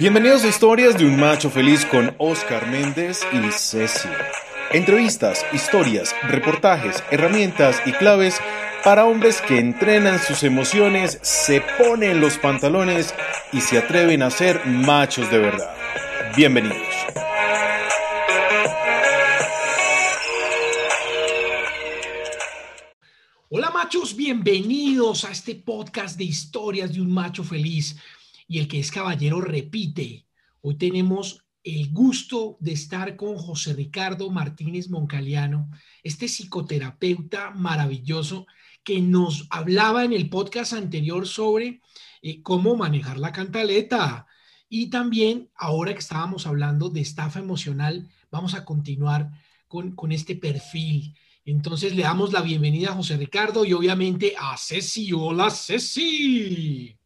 Bienvenidos a Historias de un Macho Feliz con Oscar Méndez y Ceci. Entrevistas, historias, reportajes, herramientas y claves para hombres que entrenan sus emociones, se ponen los pantalones y se atreven a ser machos de verdad. Bienvenidos. Hola machos, bienvenidos a este podcast de historias de un macho feliz. Y el que es caballero repite. Hoy tenemos el gusto de estar con José Ricardo Martínez Moncaliano, este psicoterapeuta maravilloso que nos hablaba en el podcast anterior sobre eh, cómo manejar la cantaleta. Y también, ahora que estábamos hablando de estafa emocional, vamos a continuar con, con este perfil. Entonces le damos la bienvenida a José Ricardo y obviamente a Ceci. Hola, Ceci.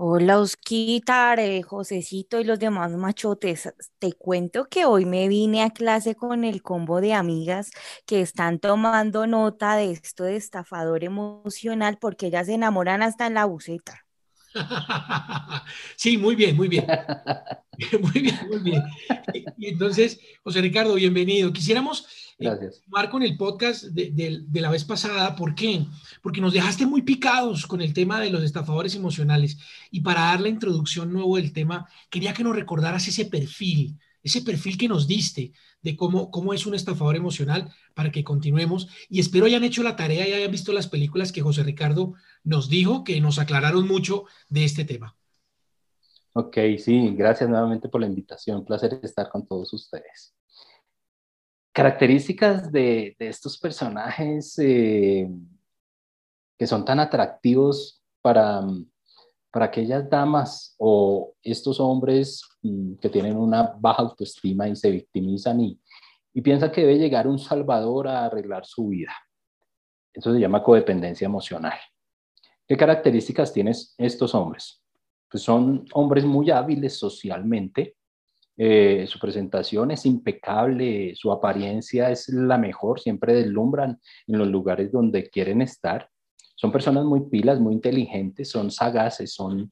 Hola, Osquitar, eh, Josecito y los demás machotes. Te cuento que hoy me vine a clase con el combo de amigas que están tomando nota de esto de estafador emocional porque ellas se enamoran hasta en la buceta. Sí, muy bien, muy bien. Muy bien, muy bien. Y entonces, José Ricardo, bienvenido. Quisiéramos eh, Gracias. continuar con el podcast de, de- de la vez pasada. ¿Por qué? Porque nos dejaste muy picados con el tema de los estafadores emocionales. Y para dar la introducción nuevo del tema, quería que nos recordaras ese perfil, ese perfil que nos diste de cómo, cómo es un estafador emocional para que continuemos. Y espero hayan hecho la tarea y hayan visto las películas que José Ricardo nos dijo, que nos aclararon mucho de este tema. Ok, sí, gracias nuevamente por la invitación. Un placer estar con todos ustedes. Características de, de estos personajes eh, que son tan atractivos para, para aquellas damas o estos hombres mm, que tienen una baja autoestima y se victimizan y, y piensan que debe llegar un salvador a arreglar su vida. Eso se llama codependencia emocional. ¿Qué características tienen estos hombres? Pues son hombres muy hábiles socialmente, eh, su presentación es impecable, su apariencia es la mejor, siempre deslumbran en los lugares donde quieren estar. Son personas muy pilas, muy inteligentes, son sagaces, son,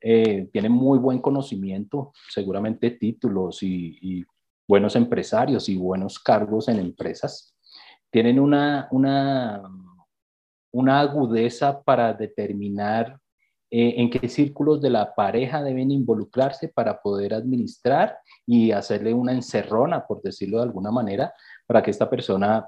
eh, tienen muy buen conocimiento, seguramente títulos y, y buenos empresarios y buenos cargos en empresas. Tienen una, una, una agudeza para determinar eh, en qué círculos de la pareja deben involucrarse para poder administrar y hacerle una encerrona, por decirlo de alguna manera, para que esta persona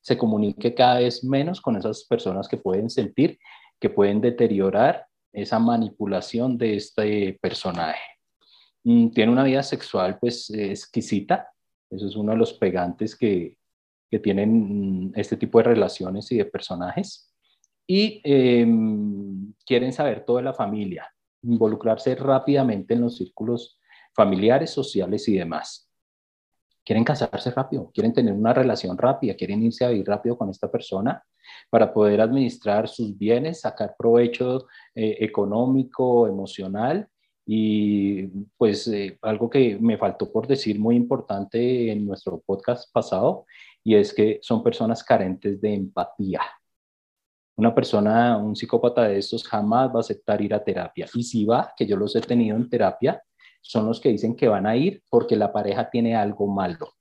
se comunique cada vez menos con esas personas que pueden sentir, que pueden deteriorar esa manipulación de este personaje. Mm, tiene una vida sexual pues exquisita, eso es uno de los pegantes que, que tienen mm, este tipo de relaciones y de personajes y eh, quieren saber toda la familia, involucrarse rápidamente en los círculos familiares, sociales y demás. Quieren casarse rápido, quieren tener una relación rápida, quieren irse a vivir rápido con esta persona para poder administrar sus bienes, sacar provecho eh, económico, emocional y pues eh, algo que me faltó por decir muy importante en nuestro podcast pasado y es que son personas carentes de empatía. Una persona, un psicópata de estos jamás va a aceptar ir a terapia. Y si va, que yo los he tenido en terapia, son los que dicen que van a ir porque la pareja tiene algo malo.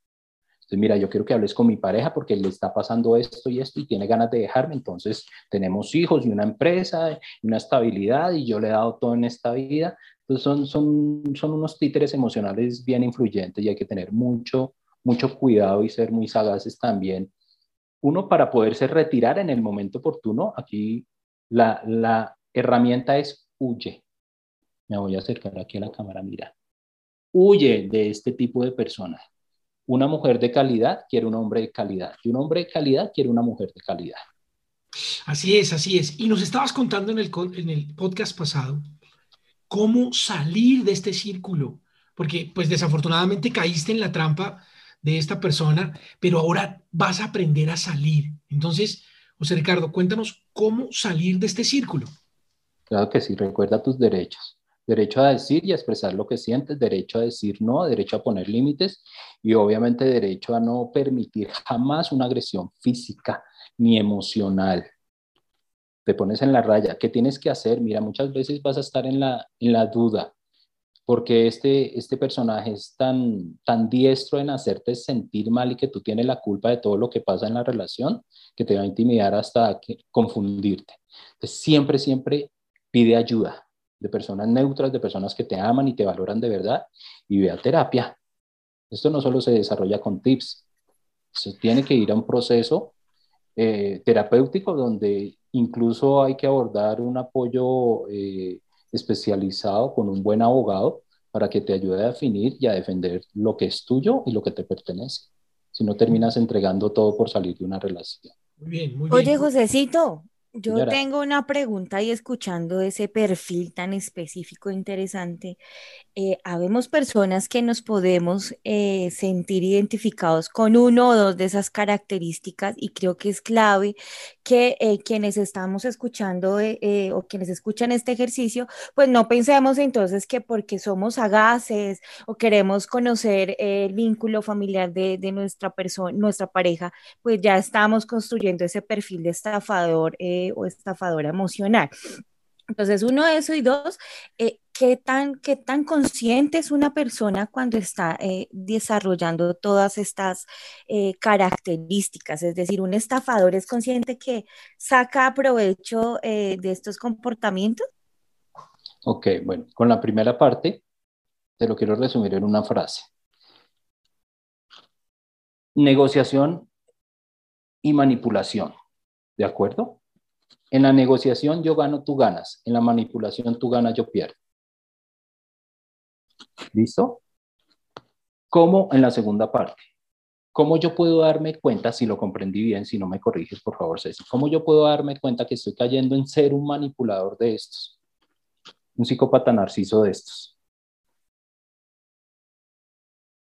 Entonces, mira, yo quiero que hables con mi pareja porque le está pasando esto y esto y tiene ganas de dejarme. Entonces, tenemos hijos y una empresa y una estabilidad y yo le he dado todo en esta vida. Entonces, son, son, son unos títeres emocionales bien influyentes y hay que tener mucho, mucho cuidado y ser muy sagaces también uno para poderse retirar en el momento oportuno, aquí la, la herramienta es huye. Me voy a acercar aquí a la cámara, mira. Huye de este tipo de personas. Una mujer de calidad quiere un hombre de calidad y un hombre de calidad quiere una mujer de calidad. Así es, así es. Y nos estabas contando en el, en el podcast pasado cómo salir de este círculo, porque pues desafortunadamente caíste en la trampa de esta persona, pero ahora vas a aprender a salir. Entonces, José Ricardo, cuéntanos cómo salir de este círculo. Claro que sí, recuerda tus derechos. Derecho a decir y a expresar lo que sientes, derecho a decir no, derecho a poner límites y obviamente derecho a no permitir jamás una agresión física ni emocional. Te pones en la raya. ¿Qué tienes que hacer? Mira, muchas veces vas a estar en la, en la duda. Porque este, este personaje es tan, tan diestro en hacerte sentir mal y que tú tienes la culpa de todo lo que pasa en la relación, que te va a intimidar hasta confundirte. Entonces, siempre, siempre pide ayuda de personas neutras, de personas que te aman y te valoran de verdad, y ve a terapia. Esto no solo se desarrolla con tips, se tiene que ir a un proceso eh, terapéutico donde incluso hay que abordar un apoyo eh, especializado con un buen abogado para que te ayude a definir y a defender lo que es tuyo y lo que te pertenece. Si no terminas entregando todo por salir de una relación. Muy bien, muy bien. Oye, Josecito, yo tengo una pregunta y escuchando ese perfil tan específico e interesante, eh, habemos personas que nos podemos eh, sentir identificados con uno o dos de esas características y creo que es clave que eh, quienes estamos escuchando o quienes escuchan este ejercicio, pues no pensemos entonces que porque somos sagaces o queremos conocer el vínculo familiar de, de nuestra persona, nuestra pareja, pues ya estamos construyendo ese perfil de estafador o estafadora emocional. Entonces, uno, eso y dos, eh, ¿qué, tan, ¿qué tan consciente es una persona cuando está eh, desarrollando todas estas eh, características? Es decir, un estafador es consciente que saca provecho de estos comportamientos. Ok, bueno, con la primera parte te lo quiero resumir en una frase. Negociación y manipulación, ¿de acuerdo? En la negociación yo gano, tú ganas. En la manipulación tú ganas, yo pierdo. ¿Listo? ¿Cómo en la segunda parte? ¿Cómo yo puedo darme cuenta, si lo comprendí bien, si no me corriges, por favor, Ceci, cómo yo puedo darme cuenta que estoy cayendo en ser un manipulador de estos? Un psicópata narciso de estos.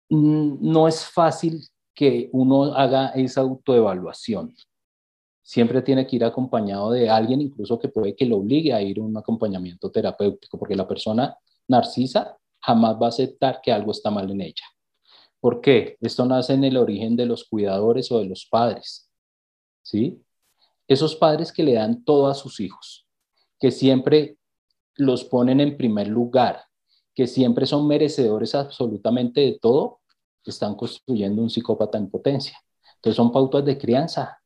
Mm, no es fácil que uno haga esa autoevaluación siempre tiene que ir acompañado de alguien, incluso que puede que lo obligue a ir a un acompañamiento terapéutico, porque la persona narcisa jamás va a aceptar que algo está mal en ella. ¿Por qué? Esto nace en el origen de los cuidadores o de los padres. ¿Sí? Esos padres que le dan todo a sus hijos, que siempre los ponen en primer lugar, que siempre son merecedores absolutamente de todo, están construyendo un psicópata en potencia. Entonces son pautas de crianza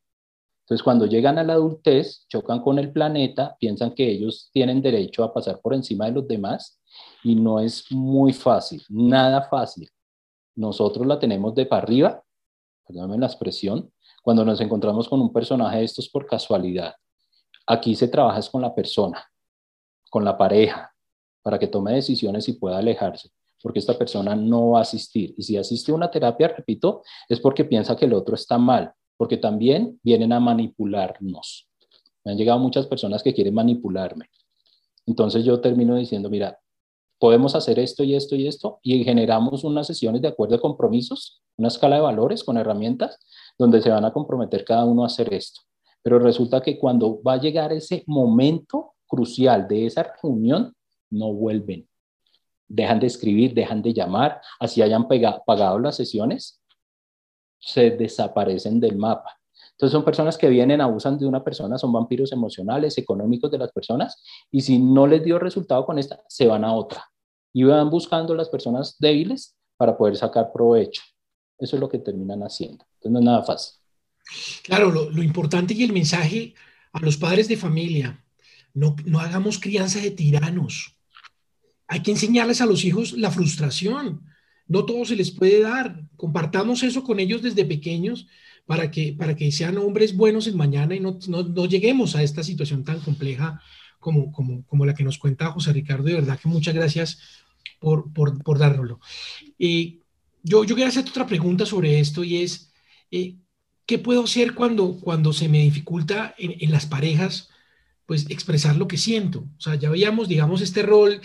entonces, cuando llegan a la adultez, chocan con el planeta, piensan que ellos tienen derecho a pasar por encima de los demás y no es muy fácil, nada fácil. Nosotros la tenemos de para arriba, perdóname la expresión, cuando nos encontramos con un personaje de estos por casualidad. Aquí se trabaja es con la persona, con la pareja, para que tome decisiones y pueda alejarse, porque esta persona no va a asistir. Y si asiste a una terapia, repito, es porque piensa que el otro está mal, porque también vienen a manipularnos. Me han llegado muchas personas que quieren manipularme. Entonces yo termino diciendo, mira, podemos hacer esto y esto y esto y generamos unas sesiones de acuerdo a compromisos, una escala de valores con herramientas donde se van a comprometer cada uno a hacer esto. Pero resulta que cuando va a llegar ese momento crucial de esa reunión, no vuelven. Dejan de escribir, dejan de llamar, así hayan pagado las sesiones, se desaparecen del mapa. Entonces son personas que vienen, abusan de una persona, son vampiros emocionales, económicos de las personas, y si no les dio resultado con esta, se van a otra. Y van buscando las personas débiles para poder sacar provecho. Eso es lo que terminan haciendo. Entonces no es nada fácil. Claro, lo, importante y el mensaje a los padres de familia, no, no hagamos crianza de tiranos. Hay que enseñarles a los hijos la frustración no todo se les puede dar. Compartamos eso con ellos desde pequeños para que, para que sean hombres buenos en mañana y no, lleguemos a esta situación tan compleja como, como, la que nos cuenta José Ricardo. De verdad que muchas gracias por, por, por dárnoslo. Eh, yo, yo quería hacerte otra pregunta sobre esto y es, eh, ¿qué puedo hacer cuando, cuando se me dificulta en, en, las parejas, pues expresar lo que siento? O sea, ya veíamos, digamos, este rol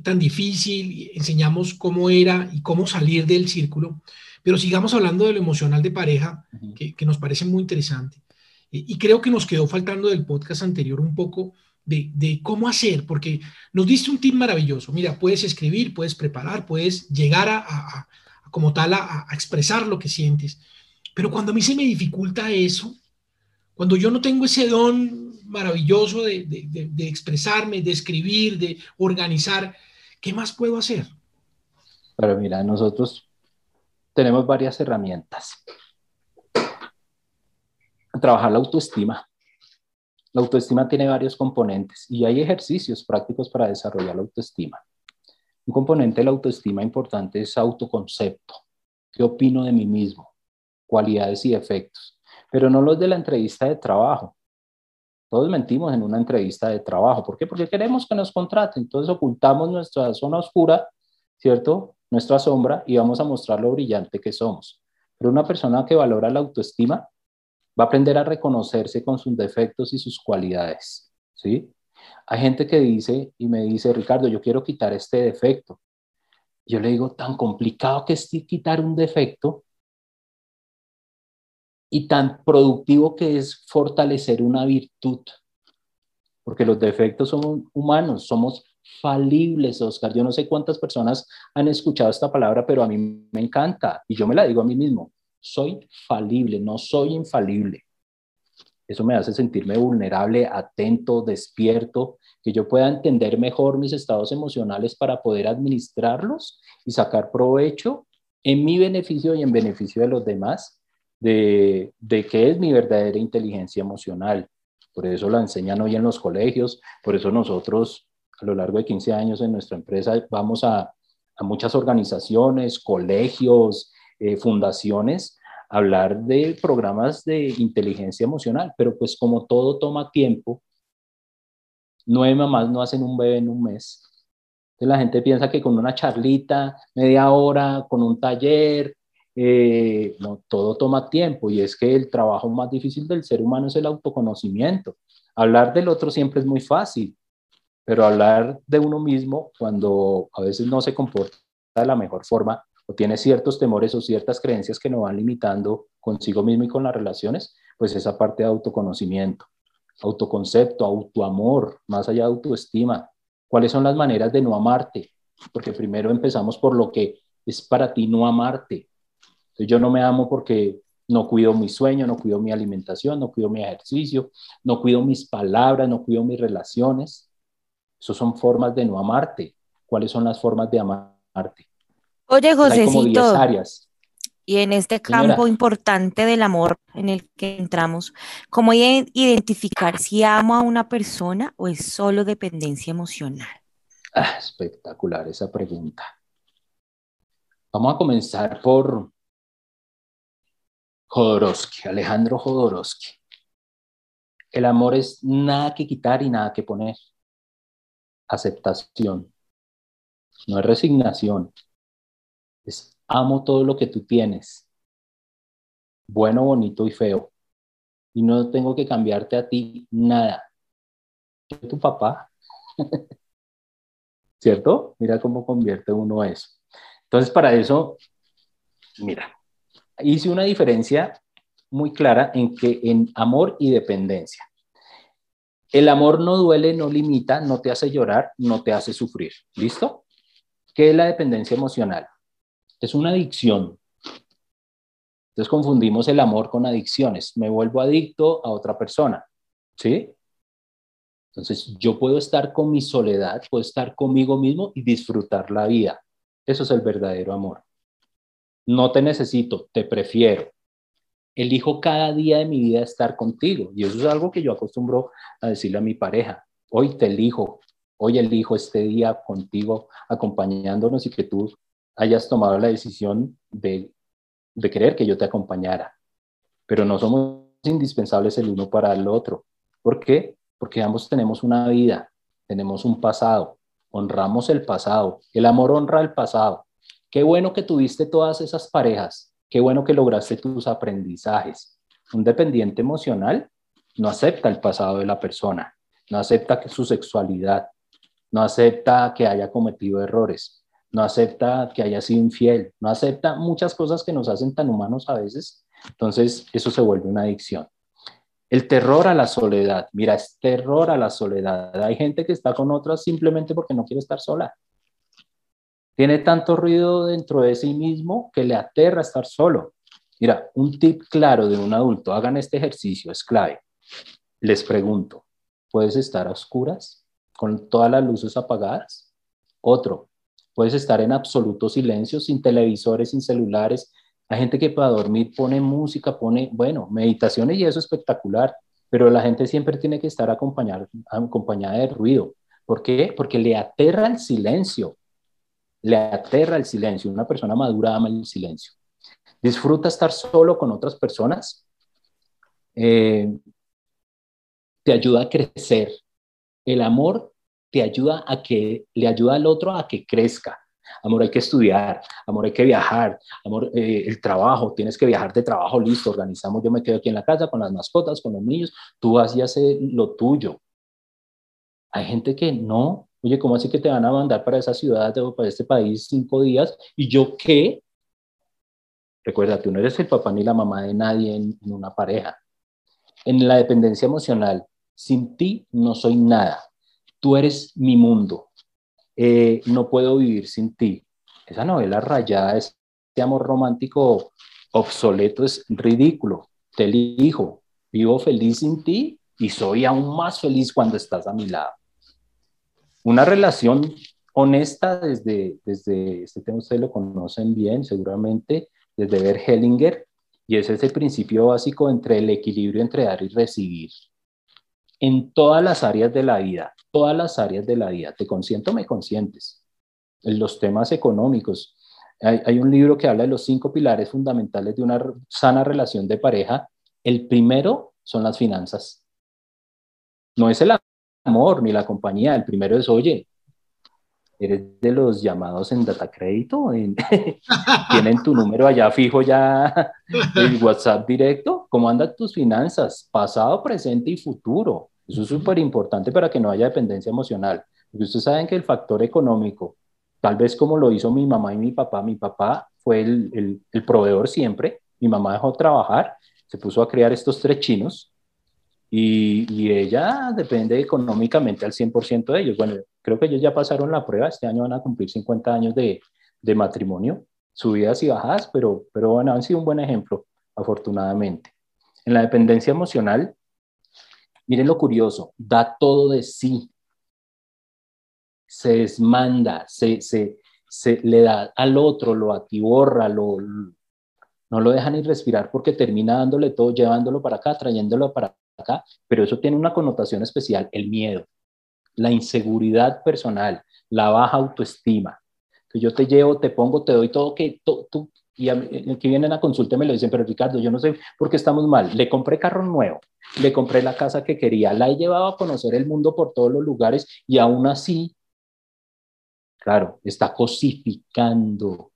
tan difícil, enseñamos cómo era y cómo salir del círculo, pero sigamos hablando de lo emocional de pareja, que, nos parece muy interesante. Y creo que nos quedó faltando del podcast anterior un poco de, cómo hacer, porque nos diste un tip maravilloso. Mira, puedes escribir, puedes preparar, puedes llegar a, como tal a, expresar lo que sientes. Pero cuando a mí se me dificulta eso, cuando yo no tengo ese don maravilloso de, expresarme, de escribir, de organizar. ¿Qué más puedo hacer? Pero mira, nosotros tenemos varias herramientas. Trabajar la autoestima. La autoestima tiene varios componentes y hay ejercicios prácticos para desarrollar la autoestima. Un componente de la autoestima importante es autoconcepto. ¿Qué opino de mí mismo? Cualidades y defectos. Pero no los de la entrevista de trabajo. Todos mentimos en una entrevista de trabajo. ¿Por qué? Porque queremos que nos contraten. Entonces ocultamos nuestra zona oscura, ¿cierto? Nuestra sombra y vamos a mostrar lo brillante que somos. Pero una persona que valora la autoestima va a aprender a reconocerse con sus defectos y sus cualidades. ¿Sí? Hay gente que dice y me dice, Ricardo, yo quiero quitar este defecto. Yo le digo, tan complicado que es quitar un defecto y tan productivo que es fortalecer una virtud. Porque los defectos son humanos, somos falibles, Oscar. Yo no sé cuántas personas han escuchado esta palabra, pero a mí me encanta y yo me la digo a mí mismo. Soy falible, no soy infalible. Eso me hace sentirme vulnerable, atento, despierto, que yo pueda entender mejor mis estados emocionales para poder administrarlos y sacar provecho en mi beneficio y en beneficio de los demás de, de qué es mi verdadera inteligencia emocional. Por eso la enseñan hoy en los colegios, por eso nosotros a lo largo de 15 años en nuestra empresa vamos a, a muchas organizaciones, colegios, eh, fundaciones hablar de programas de inteligencia emocional, pero pues como todo toma tiempo, nueve mamás no hacen un bebé en un mes. Entonces la gente piensa que con una charlita, media hora, con un taller, eh, no, todo toma tiempo y es que el trabajo más difícil del ser humano es el autoconocimiento. Hablar del otro siempre es muy fácil, pero hablar de uno mismo cuando a veces no se comporta de la mejor forma o tiene ciertos temores o ciertas creencias que nos van limitando consigo mismo y con las relaciones, pues esa parte de autoconocimiento, autoconcepto, autoamor, más allá de autoestima. ¿Cuáles son las maneras de no amarte? Porque primero empezamos por lo que es para ti no amarte. Yo no me amo porque no cuido mi sueño, no cuido mi alimentación, no cuido mi ejercicio, no cuido mis palabras, no cuido mis relaciones. Esas son formas de no amarte. ¿Cuáles son las formas de amarte? Oye, Josecito, y en este campo importante del amor en el que entramos, ¿cómo identificar si amo a una persona o es solo dependencia emocional? Ah, espectacular esa pregunta. Vamos a comenzar por Jodorowsky, Alejandro Jodorowsky. El amor es nada que quitar y nada que poner. Aceptación. No es resignación, es amo todo lo que tú tienes, bueno, bonito y feo. Y no tengo que cambiarte a ti nada. Yo tu papá. ¿Cierto? Mira cómo convierte uno eso. Entonces, para eso, mira, hice una diferencia muy clara en que en amor y dependencia. El amor no duele, no limita, no te hace llorar, no te hace sufrir. ¿Listo? ¿Qué es la dependencia emocional? es una adicción. Entonces confundimos el amor con adicciones. Me vuelvo adicto a otra persona. ¿Sí? Entonces yo puedo estar con mi soledad, puedo estar conmigo mismo y disfrutar la vida. Eso es el verdadero amor. No te necesito, te prefiero. Elijo cada día de mi vida estar contigo. Y eso es algo que yo acostumbro a decirle a mi pareja. Hoy te elijo, hoy elijo este día contigo, acompañándonos y que tú hayas tomado la decisión de, de querer que yo te acompañara. Pero no somos indispensables el uno para el otro. ¿Por qué? Porque ambos tenemos una vida, tenemos un pasado, honramos el pasado, el amor honra el pasado. Qué bueno que tuviste todas esas parejas, qué bueno que lograste tus aprendizajes. Un dependiente emocional no acepta el pasado de la persona, no acepta que su sexualidad, no acepta que haya cometido errores, no acepta que haya sido infiel, no acepta muchas cosas que nos hacen tan humanos a veces. Entonces, eso se vuelve una adicción. El terror a la soledad. Mira, es terror a la soledad. Hay gente que está con otras simplemente porque no quiere estar sola. Tiene tanto ruido dentro de sí mismo que le aterra estar solo. Mira, un tip claro de un adulto, hagan este ejercicio, es clave. Les pregunto, ¿puedes estar a oscuras con todas las luces apagadas? Otro, Puedes estar en absoluto silencio, sin televisores, sin celulares. Hay gente que para dormir pone música, pone, bueno, meditaciones y eso es espectacular, pero la gente siempre tiene que estar acompañada, de ruido. ¿Por qué? Porque le aterra el silencio. Le aterra el silencio. Una persona madura ama el silencio. Disfruta estar solo con otras personas. Eh, te ayuda a crecer. El amor te ayuda a que le ayuda al otro a que crezca. Amor, hay que estudiar, amor, hay que viajar, amor, eh, el trabajo, tienes que viajar de trabajo, listo, organizamos, yo me quedo aquí en la casa con las mascotas, con los niños, tú haces lo tuyo. Hay gente que no, oye, ¿cómo así que te van a mandar para esa ciudad o para este país cinco días? ¿Y yo qué? Recuerda, tú no eres el papá ni la mamá de nadie en una pareja. En la dependencia emocional, sin ti no soy nada. Tú eres mi mundo. Eh, no puedo vivir sin ti. Esa novela rayada, ese amor romántico obsoleto es ridículo. Te elijo, vivo feliz sin ti y soy aún más feliz cuando estás a mi lado. Una relación honesta desde, desde este tema ustedes lo conocen bien seguramente, desde Bert Hellinger, y es ese principio básico entre el equilibrio entre dar y recibir. En todas las áreas de la vida, todas las áreas de la vida, te consiento, me consientes. En los temas económicos, hay, un libro que habla de los cinco pilares fundamentales de una sana relación de pareja. El primero son las finanzas. No es el amor ni la compañía, el primero es, oye, eres de los llamados en data crédito, tienen tu número allá fijo ya en WhatsApp directo, ¿cómo andan tus finanzas? Pasado, presente y futuro. Eso es súper importante para que no haya dependencia emocional. Porque ustedes saben que el factor económico, tal vez como lo hizo mi mamá y mi papá, mi papá fue el, el, el proveedor siempre, mi mamá dejó trabajar, se puso a criar estos tres chinos y, ella depende económicamente al 100% de ellos. Bueno, creo que ellos ya pasaron la prueba, este año van a cumplir 50 años de, de matrimonio, subidas y bajadas, pero, pero bueno, han sido un buen ejemplo, afortunadamente. En la dependencia emocional, miren lo curioso, da todo de sí, se desmanda, se, se, se le da al otro, lo atiborra, lo, no lo deja ni respirar porque termina dándole todo, llevándolo para acá, trayéndolo para pero eso tiene una connotación especial, el miedo, la inseguridad personal, la baja autoestima, que yo te llevo, te pongo, te doy todo, que tú, y el que viene a consulta me lo dicen, pero Ricardo, yo no sé por qué estamos mal, le compré carro nuevo, le compré la casa que quería, la he llevado a conocer el mundo por todos los lugares y aún así, claro, está cosificando.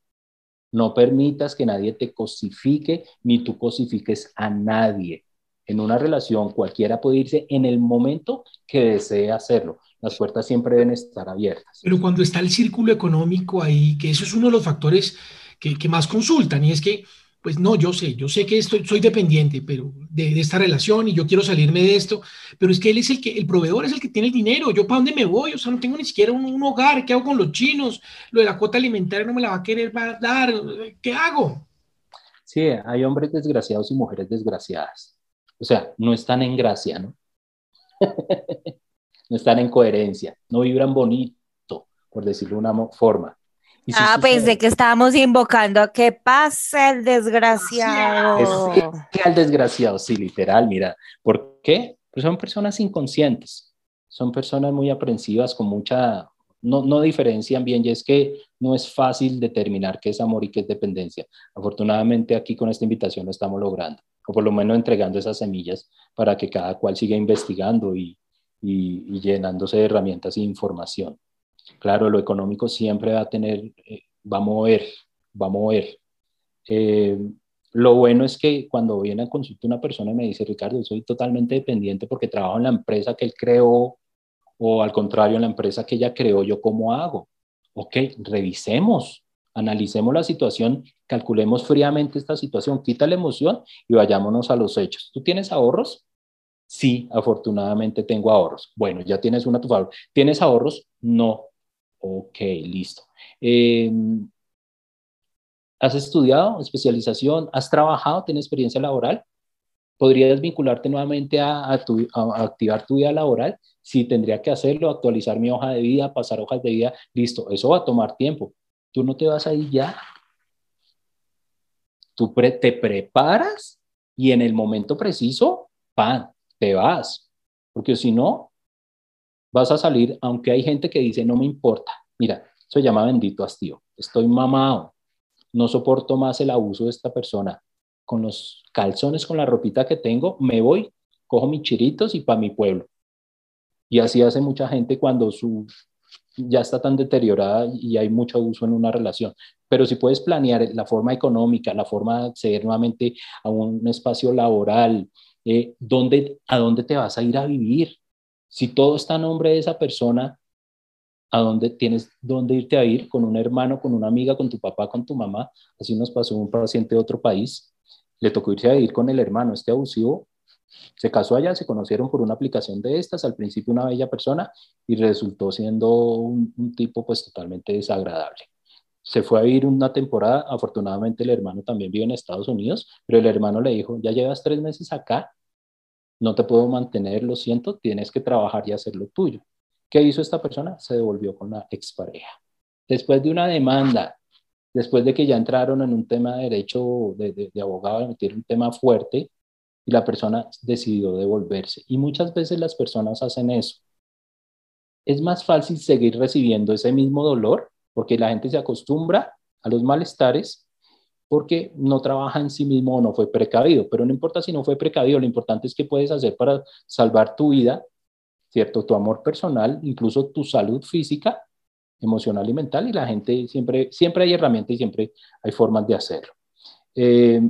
No permitas que nadie te cosifique, ni tú cosifiques a nadie en una relación cualquiera puede irse en el momento que desee hacerlo. Las puertas siempre deben estar abiertas. Pero cuando está el círculo económico ahí, que eso es uno de los factores que, más consultan, y es que, pues no, yo sé, yo sé que estoy, soy dependiente pero de, esta relación y yo quiero salirme de esto, pero es que él es el que, el proveedor es el que tiene el dinero, yo para dónde me voy, o sea, no tengo ni siquiera un, un hogar, ¿qué hago con los chinos? Lo de la cuota alimentaria no me la va a querer dar, ¿qué hago? Sí, hay hombres desgraciados y mujeres desgraciadas o sea, no están en gracia, ¿no? no están en coherencia, no vibran bonito, por decirlo de una forma. ah, pensé que estábamos invocando a que pase el desgraciado. que al desgraciado, sí, literal, mira. ¿Por qué? Pues son personas inconscientes, son personas muy aprensivas, con mucha, no, no diferencian bien, y es que no es fácil determinar qué es amor y qué es dependencia. Afortunadamente aquí con esta invitación lo estamos logrando o por lo menos entregando esas semillas para que cada cual siga investigando y, y, llenándose de herramientas e información. Claro, lo económico siempre va a tener, eh, va a mover, va a mover. Eh, lo bueno es que cuando viene a consulta una persona y me dice, Ricardo, soy totalmente dependiente porque trabajo en la empresa que él creó o al contrario en la empresa que ella creó, ¿yo cómo hago? Ok, revisemos, analicemos la situación, calculemos fríamente esta situación, quita la emoción y vayámonos a los hechos. ¿Tú tienes ahorros? Sí, afortunadamente tengo ahorros. Bueno, ya tienes una a tu favor. ¿Tienes ahorros? No. Ok, listo. Em, ¿Has estudiado especialización? ¿Has trabajado? ¿Tienes experiencia laboral? ¿Podrías vincularte nuevamente a, a activar tu vida laboral? Si tendría que hacerlo, actualizar mi hoja de vida, pasar hojas de vida, listo, eso va a tomar tiempo. Tú no te vas a ir ya. Tú te preparas y en el momento preciso, pan, te vas. Porque si no, vas a salir, aunque hay gente que dice, no me importa. Mira, se llama bendito hastío. Estoy mamado. No soporto más el abuso de esta persona. Con los calzones, con la ropita que tengo, me voy, cojo mis chiritos y para mi pueblo. Y así hace mucha gente cuando su ya está tan deteriorada y hay mucho abuso en una relación. Pero si puedes planear la forma económica, la forma de acceder nuevamente a un espacio laboral, eh, ¿a dónde te vas a ir a vivir? Si todo está a nombre de esa persona, ¿a dónde tienes dónde irte a ir? Con un hermano, con una amiga, con tu papá, con tu mamá. Así nos pasó un paciente de otro país. Le tocó irse a ir con el hermano, este abusivo, se casó allá, se conocieron por una aplicación de estas, al principio una bella persona y resultó siendo un, tipo pues totalmente desagradable. Se fue a vivir una temporada, afortunadamente el hermano también vive en Estados Unidos, pero el hermano le dijo, ya llevas tres meses acá, no te puedo mantener, lo siento, tienes que trabajar y hacer lo tuyo. ¿Qué hizo esta persona? Se devolvió con la expareja. Después de una demanda, después de que ya entraron en un tema de derecho de, de, de abogado, emitir un tema fuerte, y la persona decidió devolverse. Y muchas veces las personas hacen eso. Es más fácil seguir recibiendo ese mismo dolor porque la gente se acostumbra a los malestares porque no trabaja en sí mismo o no fue precavido. Pero no importa si no fue precavido, lo importante es que puedes hacer para salvar tu vida, ¿cierto? Tu amor personal, incluso tu salud física, emocional y mental. Y la gente siempre, siempre hay herramientas y siempre hay formas de hacerlo. Eh,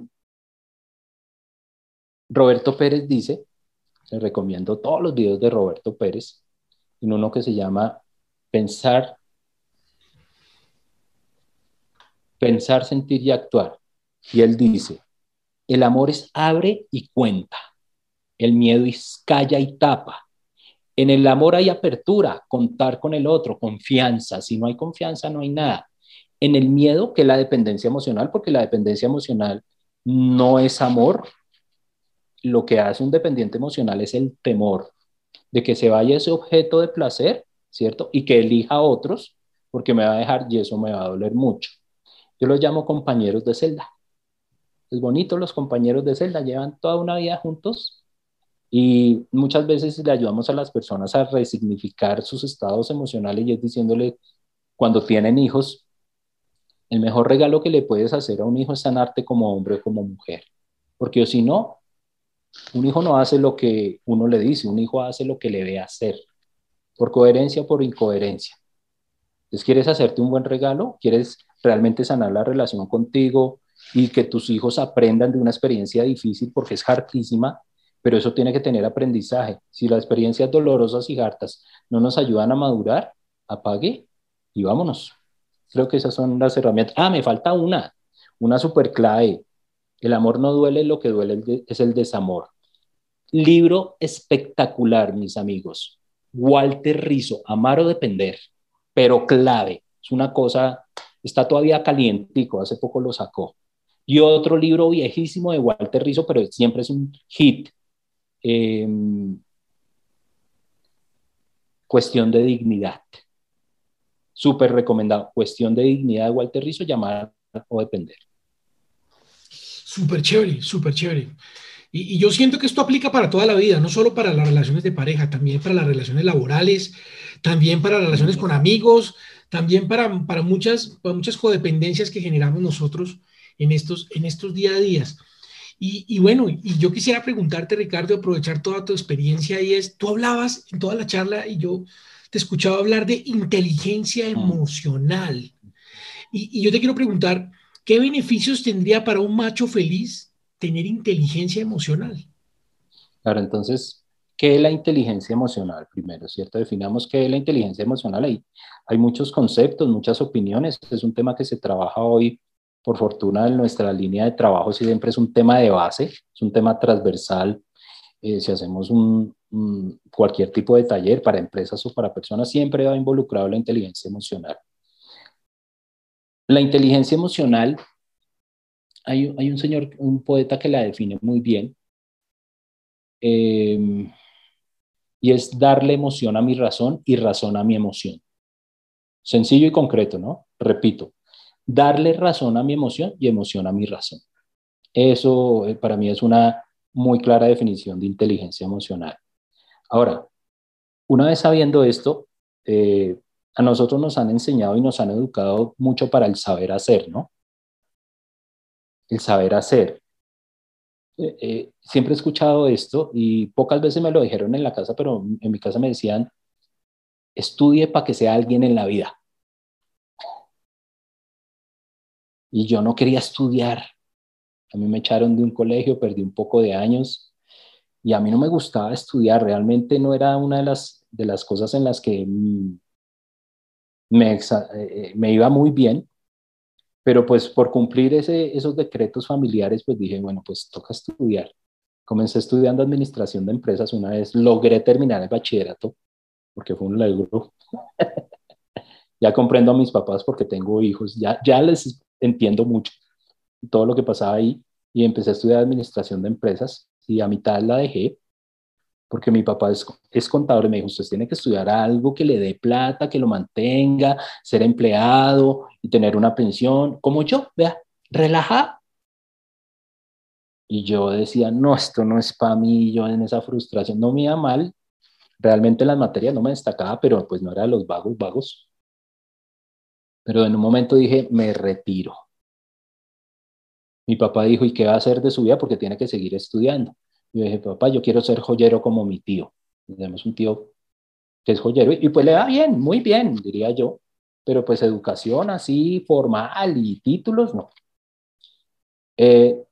Roberto Pérez dice, le recomiendo todos los videos de Roberto Pérez, en uno que se llama Pensar, Pensar, Sentir y Actuar. Y él dice, el amor es abre y cuenta, el miedo es calla y tapa. En el amor hay apertura, contar con el otro, confianza. Si no hay confianza, no hay nada. En el miedo, que la dependencia emocional, porque la dependencia emocional no es amor, lo que hace un dependiente emocional es el temor de que se vaya ese objeto de placer, ¿cierto? Y que elija a otros porque me va a dejar y eso me va a doler mucho. Yo los llamo compañeros de celda. Es bonito los compañeros de celda, llevan toda una vida juntos y muchas veces le ayudamos a las personas a resignificar sus estados emocionales y es diciéndole, cuando tienen hijos, el mejor regalo que le puedes hacer a un hijo es sanarte como hombre o como mujer. Porque si no, un hijo no hace lo que uno le dice, un hijo hace lo que le ve hacer, por coherencia o por incoherencia. Entonces, ¿quieres hacerte un buen regalo? ¿Quieres realmente sanar la relación contigo y que tus hijos aprendan de una experiencia difícil porque es hartísima? Pero eso tiene que tener aprendizaje. Si las experiencias dolorosas y hartas no nos ayudan a madurar, apague y vámonos. Creo que esas son las herramientas. Ah, me falta una, una super clave. El amor no duele, lo que duele es el desamor. Libro espectacular, mis amigos. Walter Rizzo, Amar o Depender, pero clave. Es una cosa, está todavía calientico, hace poco lo sacó. Y otro libro viejísimo de Walter Rizzo, pero siempre es un hit. Em, cuestión de dignidad. Súper recomendado. Cuestión de dignidad de Walter Rizzo, llamar o depender. Súper chévere, súper chévere. Y, yo siento que esto aplica para toda la vida, no solo para las relaciones de pareja, también para las relaciones laborales, también para las relaciones con amigos, también para, para, muchas, para muchas codependencias que generamos nosotros en estos, en estos día a días. Y, y, bueno, y yo quisiera preguntarte, Ricardo, aprovechar toda tu experiencia y es, tú hablabas en toda la charla y yo te escuchaba hablar de inteligencia emocional. Y, y yo te quiero preguntar, ¿Qué beneficios tendría para un macho feliz tener inteligencia emocional? Claro, entonces, ¿qué es la inteligencia emocional? Primero, ¿cierto? Definamos qué es la inteligencia emocional. Hay, hay muchos conceptos, muchas opiniones. Es un tema que se trabaja hoy, por fortuna, en nuestra línea de trabajo. Siempre es un tema de base, es un tema transversal. Eh, si hacemos un, cualquier tipo de taller para empresas o para personas, siempre va involucrado la inteligencia emocional. La inteligencia emocional, hay, un señor, un poeta que la define muy bien. Em, y es darle emoción a mi razón y razón a mi emoción. Sencillo y concreto, ¿no? Repito, darle razón a mi emoción y emoción a mi razón. Eso eh, para mí es una muy clara definición de inteligencia emocional. Ahora, una vez sabiendo esto, eh, a nosotros nos han enseñado y nos han educado mucho para el saber hacer, ¿no? El saber hacer. Eh, eh, siempre he escuchado esto y pocas veces me lo dijeron en la casa, pero en mi casa me decían, estudie para que sea alguien en la vida. Y yo no quería estudiar. A mí me echaron de un colegio, perdí un poco de años y a mí no me gustaba estudiar. Realmente no era una de las, de las cosas en las que mm, me, eh, eh, me iba muy bien, pero pues por cumplir ese, esos decretos familiares, pues dije, bueno, pues toca estudiar. Comencé estudiando administración de empresas. Una vez, logré terminar el bachillerato, porque fue un logro. ya comprendo a mis papás porque tengo hijos, ya, ya les entiendo mucho todo lo que pasaba ahí. Y empecé a estudiar administración de empresas. Y a mitad la dejé porque mi papá es, contador y me dijo, usted tiene que estudiar algo que le dé plata, que lo mantenga, ser empleado y tener una pensión, como yo, vea, relaja. Y yo decía, no, esto no es para mí, yo en esa frustración no me iba mal, realmente las materias no me destacaba, pero pues no era los vagos, vagos. Pero en un momento dije, me retiro. Mi papá dijo, ¿y qué va a hacer de su vida? Porque tiene que seguir estudiando. Yo dije, papá, yo quiero ser joyero como mi tío. Tenemos un tío que es joyero y pues le da bien, muy bien, diría yo. Pero pues educación así formal y títulos, no. Eh,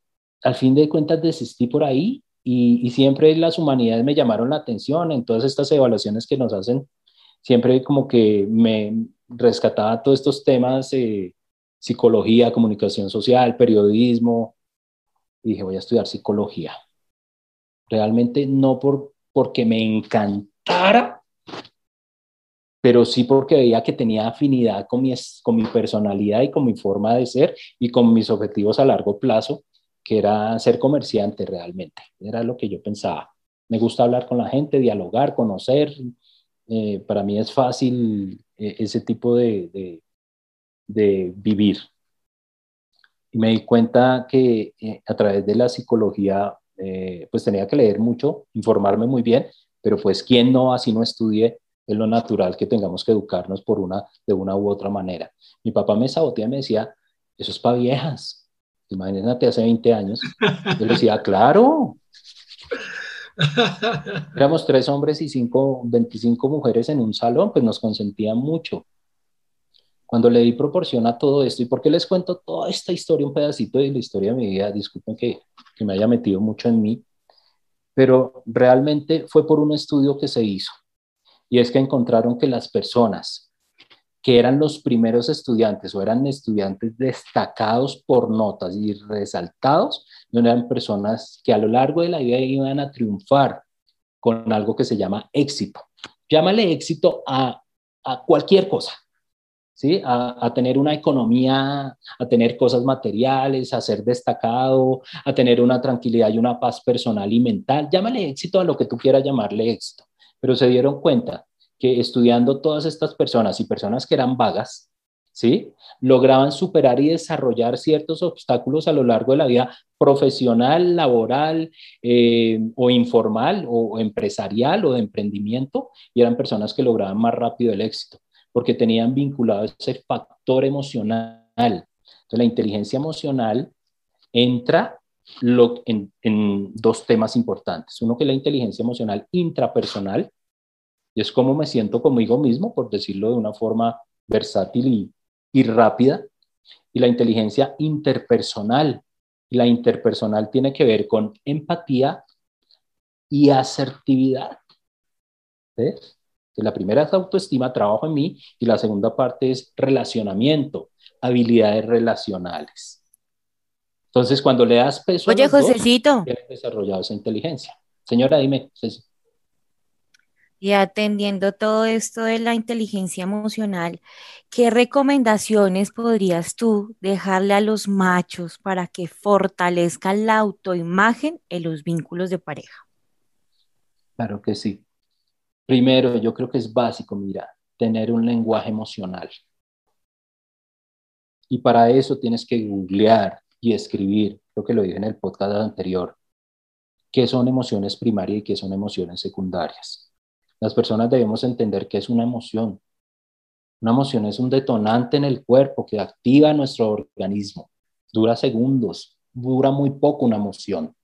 al fin de cuentas desistí por ahí y, siempre las humanidades me llamaron la atención en todas estas evaluaciones que nos hacen. Siempre como que me rescataba todos estos temas, eh, psicología, comunicación social, periodismo. Y dije, voy a estudiar psicología realmente no por, porque me encantara, pero sí porque veía que tenía afinidad con mi, con mi personalidad y con mi forma de ser y con mis objetivos a largo plazo, que era ser comerciante realmente. Era lo que yo pensaba. Me gusta hablar con la gente, dialogar, conocer. Eh, para mí es fácil eh, ese tipo de, de, vivir. Y me di cuenta que eh, a través de la psicología eh, pues tenía que leer mucho, informarme muy bien, pero pues quién no, así no estudie, es lo natural que tengamos que educarnos por una, de una u otra manera. Mi papá me saboteaba y me decía, eso es para viejas. Imagínate, hace 20 años. Yo le decía, claro. Éramos tres hombres y cinco, 25 mujeres en un salón, pues nos consentían mucho. Cuando le di proporción a todo esto, ¿y por qué les cuento toda esta historia, un pedacito de la historia de mi vida? Disculpen que, me haya metido mucho en mí, pero realmente fue por un estudio que se hizo. Y es que encontraron que las personas que eran los primeros estudiantes o eran estudiantes destacados por notas y resaltados, no eran personas que a lo largo de la vida iban a triunfar con algo que se llama éxito. Llámale éxito a cualquier cosa, ¿sí? A, tener una economía, a tener cosas materiales, a ser destacado, a tener una tranquilidad y una paz personal y mental. Llámale éxito a lo que tú quieras llamarle éxito. Pero se dieron cuenta que estudiando todas estas personas y personas que eran vagas, ¿sí? Lograban superar y desarrollar ciertos obstáculos a lo largo de la vida profesional, laboral eh, o informal o empresarial o de emprendimiento y eran personas que lograban más rápido el éxito porque tenían vinculado ese factor emocional. Entonces, la inteligencia emocional entra en, dos temas importantes. Uno que es la inteligencia emocional intrapersonal, y es cómo me siento conmigo mismo, por decirlo de una forma versátil y, y rápida, y la inteligencia interpersonal. Y la interpersonal tiene que ver con empatía y asertividad. ¿Ves? La primera es autoestima, trabajo en mí, y la segunda parte es relacionamiento, habilidades relacionales. Entonces, cuando le das peso Oye, a Josecito. desarrollado esa inteligencia. Señora, dime. Y atendiendo todo esto de la inteligencia emocional, ¿qué recomendaciones podrías tú dejarle a los machos para que fortalezcan la autoimagen en los vínculos de pareja? Claro que sí. Primero, yo creo que es básico, mira, tener un lenguaje emocional. Y para eso tienes que googlear y escribir, lo que lo dije en el podcast anterior, qué son emociones primarias y qué son emociones secundarias. Las personas debemos entender qué es una emoción. Una emoción es un detonante en el cuerpo que activa nuestro organismo. Dura segundos, dura muy poco una emoción.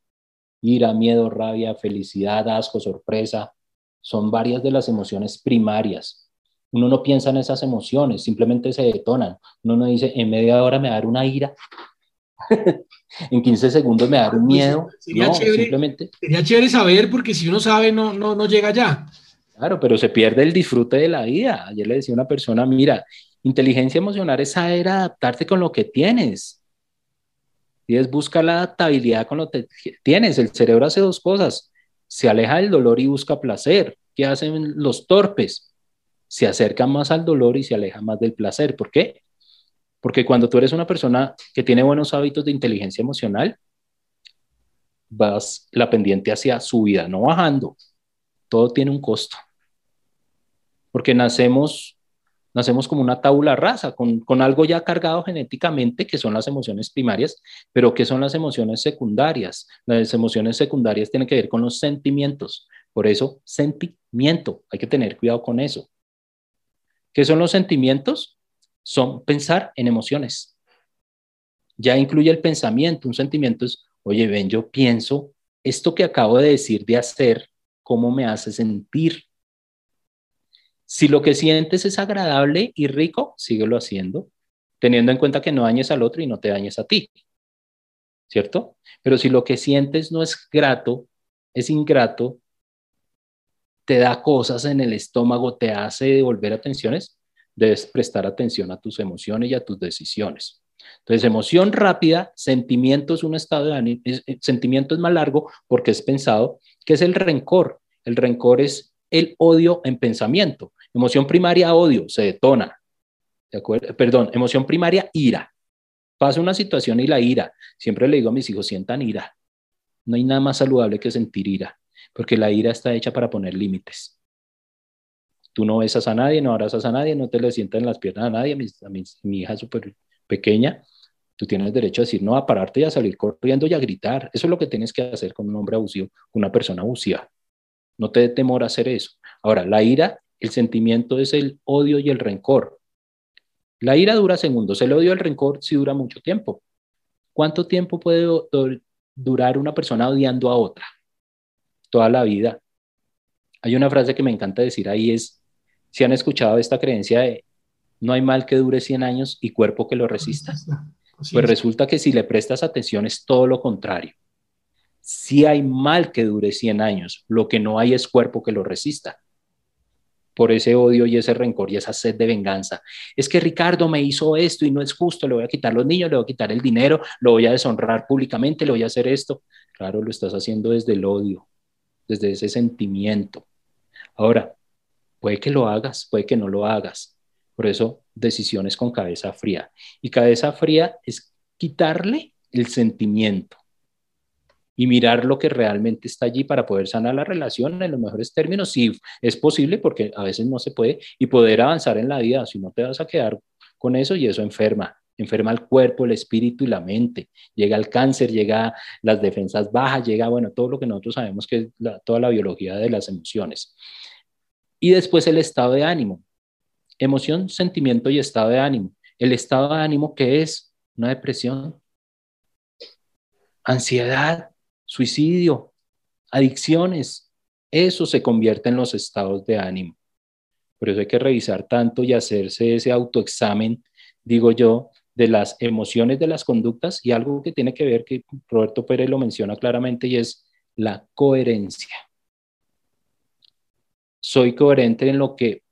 Ira, miedo, rabia, felicidad, asco, sorpresa, son varias de las emociones primarias. Uno no piensa en esas emociones, simplemente se detonan. Uno no dice, en media hora me va a dar una ira, en 15 segundos me va a dar un pues miedo. Sería, no, chévere, simplemente... sería chévere saber, porque si uno sabe, no, no, no llega ya. Claro, pero se pierde el disfrute de la vida. Ayer le decía a una persona, mira, inteligencia emocional es saber adaptarte con lo que tienes. Y es buscar la adaptabilidad con lo que tienes. El cerebro hace dos cosas. Se aleja del dolor y busca placer. ¿Qué hacen los torpes? se acerca más al dolor y se aleja más del placer. ¿Por qué? Porque cuando tú eres una persona que tiene buenos hábitos de inteligencia emocional, vas la pendiente hacia su vida, no bajando. Todo tiene un costo. Porque nacemos, nacemos como una tabula rasa, con, con algo ya cargado genéticamente, que son las emociones primarias, pero ¿qué son las emociones secundarias? Las emociones secundarias tienen que ver con los sentimientos. Por eso, sentimiento, hay que tener cuidado con eso. ¿Qué son los sentimientos? Son pensar en emociones. Ya incluye el pensamiento. Un sentimiento es, oye, ven, yo pienso, esto que acabo de decir de hacer, ¿cómo me hace sentir? Si lo que sientes es agradable y rico, síguelo haciendo, teniendo en cuenta que no dañes al otro y no te dañes a ti. ¿Cierto? Pero si lo que sientes no es grato, es ingrato, te da cosas en el estómago, te hace devolver atenciones, debes prestar atención a tus emociones y a tus decisiones. Entonces, emoción rápida, sentimiento es un estado de ánimo, eh, sentimiento es más largo porque es pensado, que es el rencor. El rencor es el odio en pensamiento. Emoción primaria, odio, se detona. ¿De acuerdo? Perdón, emoción primaria, ira. Pasa una situación y la ira. Siempre le digo a mis hijos, sientan ira. No hay nada más saludable que sentir ira porque la ira está hecha para poner límites. Tú no besas a nadie, no abrazas a nadie, no te le sientas en las piernas a nadie, a mi, hija súper pequeña, tú tienes derecho a decir no, a pararte y a salir corriendo y a gritar. Eso es lo que tienes que hacer con un hombre abusivo, con una persona abusiva. No te dé temor a hacer eso. Ahora, la ira, el sentimiento es el odio y el rencor. La ira dura segundos, el odio y el rencor sí dura mucho tiempo. ¿Cuánto tiempo puede durar una persona odiando a otra? toda la vida. Hay una frase que me encanta decir ahí es, si han escuchado esta creencia de no hay mal que dure 100 años y cuerpo que lo resista. pues resulta que si le prestas atención es todo lo contrario. Si hay mal que dure 100 años, lo que no hay es cuerpo que lo resista. Por ese odio y ese rencor y esa sed de venganza. Es que Ricardo me hizo esto y no es justo, le voy a quitar los niños, le voy a quitar el dinero, lo voy a deshonrar públicamente, le voy a hacer esto. Claro, lo estás haciendo desde el odio, desde ese sentimiento. Ahora, puede que lo hagas, puede que no lo hagas. Por eso, decisiones con cabeza fría. Y cabeza fría es quitarle el sentimiento y mirar lo que realmente está allí para poder sanar la relación en los mejores términos, si es posible, porque a veces no se puede, y poder avanzar en la vida, si no te vas a quedar con eso y eso enferma enferma el cuerpo, el espíritu y la mente. Llega el cáncer, llega las defensas bajas, llega, bueno, todo lo que nosotros sabemos que es toda la biología de las emociones. Y después el estado de ánimo. Emoción, sentimiento y estado de ánimo. El estado de ánimo que es una depresión, ansiedad, suicidio, adicciones. Eso se convierte en los estados de ánimo. Por eso hay que revisar tanto y hacerse ese autoexamen, digo yo, de las emociones de las conductas y algo que tiene que ver, que Roberto Pérez lo menciona claramente, y es la coherencia. Soy coherente en lo que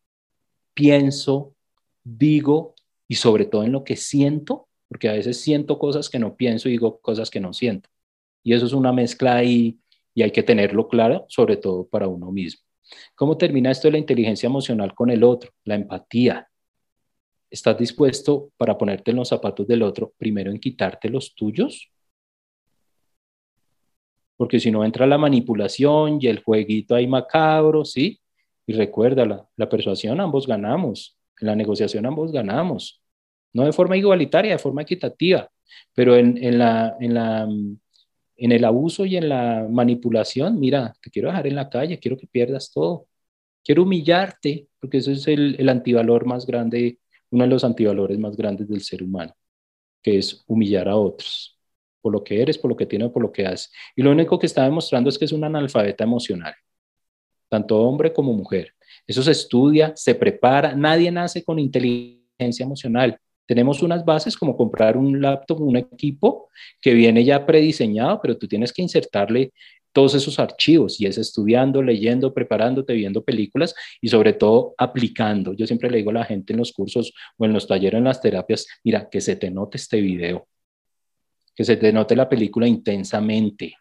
pienso, digo y sobre todo en lo que siento, porque a veces siento cosas que no pienso y digo cosas que no siento. Y eso es una mezcla ahí y hay que tenerlo claro, sobre todo para uno mismo. ¿Cómo termina esto de la inteligencia emocional con el otro? La empatía, ¿Estás dispuesto para ponerte en los zapatos del otro, primero en quitarte los tuyos? Porque si no entra la manipulación y el jueguito ahí macabro, ¿sí? Y recuerda, la, la persuasión ambos ganamos, en la negociación ambos ganamos, no de forma igualitaria, de forma equitativa, pero en, en, la, en, la, en el abuso y en la manipulación, mira, te quiero dejar en la calle, quiero que pierdas todo, quiero humillarte, porque eso es el, antivalor más grande, uno de los antivalores más grandes del ser humano, que es humillar a otros por lo que eres, por lo que tienes, por lo que haces. Y lo único que está demostrando es que es un analfabeta emocional, tanto hombre como mujer. Eso se estudia, se prepara, nadie nace con inteligencia emocional. Tenemos unas bases como comprar un laptop, un equipo que viene ya prediseñado, pero tú tienes que insertarle todos esos archivos y es estudiando, leyendo, preparándote, viendo películas y sobre todo aplicando. Yo siempre le digo a la gente en los cursos o en los talleres, en las terapias, mira, que se te note este video, que se te note la película intensamente.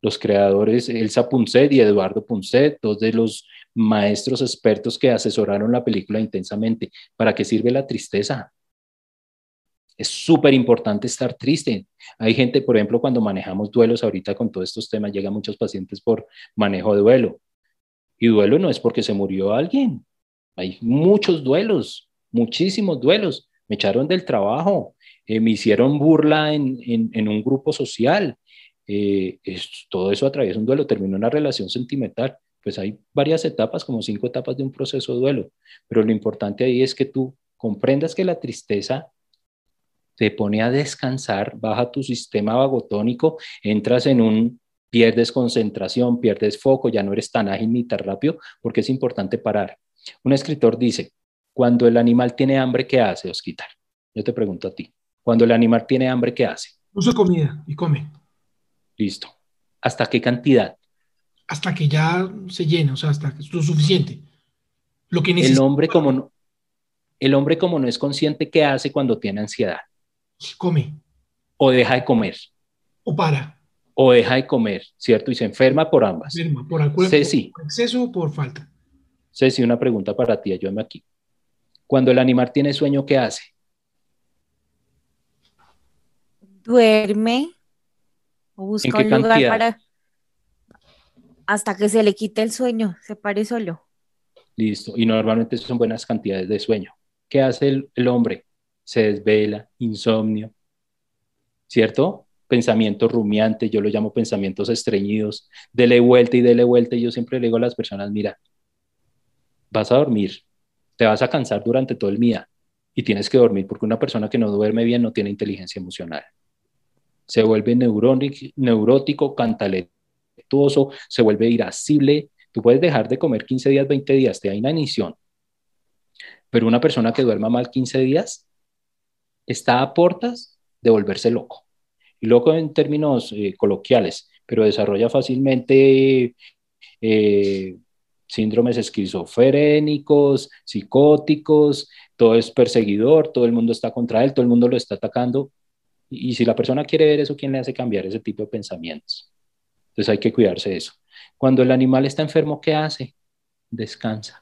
Los creadores, Elsa Punset y Eduardo Punset, dos de los maestros expertos que asesoraron la película intensamente. ¿Para qué sirve la tristeza? Es súper importante estar triste. Hay gente, por ejemplo, cuando manejamos duelos, ahorita con todos estos temas, llegan muchos pacientes por manejo de duelo. Y duelo no es porque se murió alguien. Hay muchos duelos, muchísimos duelos. Me echaron del trabajo, eh, me hicieron burla en, en, un grupo social. Eh, todo eso atraviesa un duelo, terminó una relación sentimental. Pues hay varias etapas, como cinco etapas de un proceso de duelo. Pero lo importante ahí es que tú comprendas que la tristeza te pone a descansar, baja tu sistema vagotónico, entras en un, pierdes concentración, pierdes foco, ya no eres tan ágil ni tan rápido, porque es importante parar. Un escritor dice, cuando el animal tiene hambre, ¿qué hace, Osquitar? Yo te pregunto a ti, cuando el animal tiene hambre, ¿qué hace? Usa comida y come. Listo. ¿Hasta qué cantidad? Hasta que ya se llena, o sea, hasta que es lo suficiente. Lo que necesita. El hombre como no, el hombre como no es consciente, ¿qué hace cuando tiene ansiedad? Come. O deja de comer. O para. O deja de comer, ¿cierto? Y se enferma por ambas. Enferma, por, acuerdo, Ceci, por exceso o por falta. Ceci, una pregunta para ti, ayúdame aquí. Cuando el animal tiene sueño, ¿qué hace? Duerme o busca un lugar para hasta que se le quite el sueño, se pare solo. Listo. Y normalmente son buenas cantidades de sueño. ¿Qué hace el, el hombre? Se desvela, insomnio, ¿cierto? Pensamientos rumiantes, yo lo llamo pensamientos estreñidos, dele vuelta y dele vuelta. Y yo siempre le digo a las personas, mira, vas a dormir, te vas a cansar durante todo el día y tienes que dormir porque una persona que no duerme bien no tiene inteligencia emocional. Se vuelve neurótico, cantaletuoso, se vuelve irascible. Tú puedes dejar de comer 15 días, 20 días, te da inanición. Pero una persona que duerma mal 15 días está a portas de volverse loco. Y loco en términos eh, coloquiales, pero desarrolla fácilmente eh, síndromes esquizofrénicos, psicóticos, todo es perseguidor, todo el mundo está contra él, todo el mundo lo está atacando. Y, y si la persona quiere ver eso, ¿quién le hace cambiar ese tipo de pensamientos? Entonces hay que cuidarse de eso. Cuando el animal está enfermo, ¿qué hace? Descansa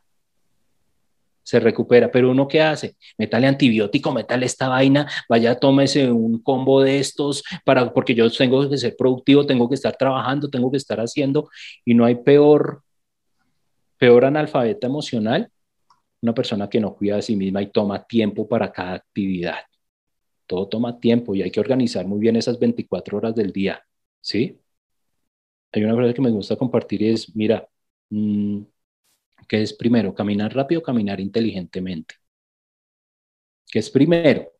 se recupera. Pero uno qué hace? Métale antibiótico, métale esta vaina, vaya, tómese un combo de estos, para, porque yo tengo que ser productivo, tengo que estar trabajando, tengo que estar haciendo, y no hay peor, peor analfabeta emocional, una persona que no cuida de sí misma y toma tiempo para cada actividad. Todo toma tiempo y hay que organizar muy bien esas 24 horas del día, ¿sí? Hay una cosa que me gusta compartir y es, mira, mmm, ¿Qué es primero? ¿Caminar rápido o caminar inteligentemente? ¿Qué es primero?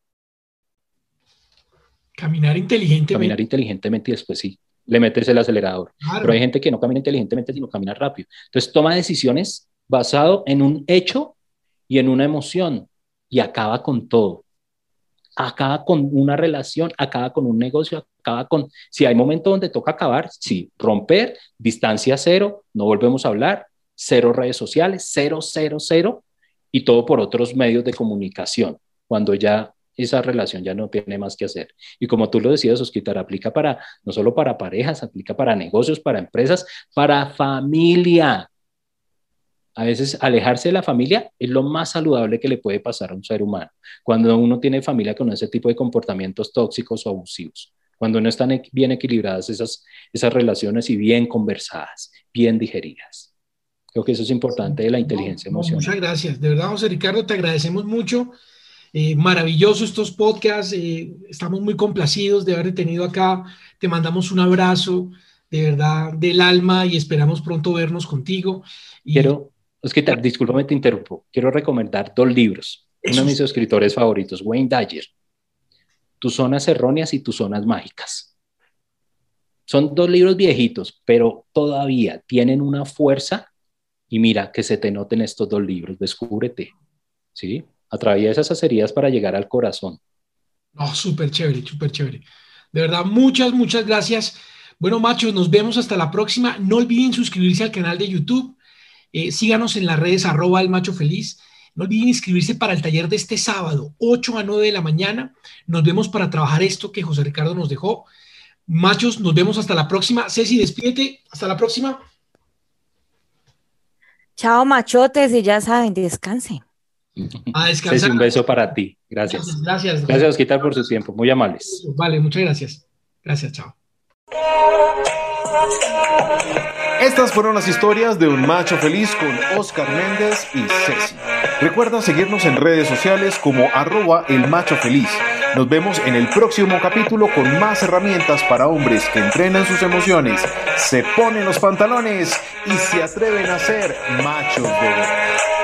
Caminar inteligentemente. Caminar inteligentemente y después sí, le metes el acelerador. Pero hay gente que no camina inteligentemente, sino camina rápido. Entonces toma decisiones basado en un hecho y en una emoción y acaba con todo. Acaba con una relación, acaba con un negocio, acaba con, si hay momento donde toca acabar, sí, romper, distancia cero, no volvemos a hablar, cero redes sociales, cero, cero, cero, y todo por otros medios de comunicación, cuando ya esa relación ya no tiene más que hacer. Y como tú lo decías, Osquitar, aplica para, no solo para parejas, aplica para negocios, para empresas, para familia. A veces alejarse de la familia es lo más saludable que le puede pasar a un ser humano. Cuando uno tiene familia con ese tipo de comportamientos tóxicos o abusivos, cuando no están bien equilibradas esas, esas relaciones y bien conversadas, bien digeridas. Creo que eso es importante de la inteligencia emocional. muchas gracias. De verdad, José Ricardo, te agradecemos mucho. Eh, maravilloso estos podcasts. Eh, estamos muy complacidos de haberte tenido acá. Te mandamos un abrazo de verdad del alma y esperamos pronto vernos contigo. Quiero, es que discúlpame, te interrumpo. Quiero recomendar dos libros. Uno de mis escritores favoritos, Wayne Dyer. Tus zonas erróneas y tus zonas mágicas. Son dos libros viejitos, pero todavía tienen una fuerza y mira que se te noten estos dos libros, descúbrete, ¿sí? Atraviesa esas heridas para llegar al corazón. Oh, súper chévere, súper chévere. De verdad, muchas, muchas gracias. Bueno, machos, nos vemos hasta la próxima. No olviden suscribirse al canal de YouTube. Eh, síganos en las redes arroba el macho feliz. No olviden inscribirse para el taller de este sábado, 8 a 9 de la mañana. Nos vemos para trabajar esto que José Ricardo nos dejó. Machos, nos vemos hasta la próxima. Ceci, despídete. Hasta la próxima. Chao, machotes, y ya saben, descansen. A descansar. un beso para ti. Gracias. Gracias. Gracias, Osquitar, por su tiempo. Muy amables. Vale, muchas gracias. Gracias, chao. Estas fueron las historias de un macho feliz con Oscar Méndez y Ceci. Recuerda seguirnos en redes sociales como arroba el macho feliz. Nos vemos en el próximo capítulo con más herramientas para hombres que entrenan sus emociones, se ponen los pantalones y se atreven a ser machos de.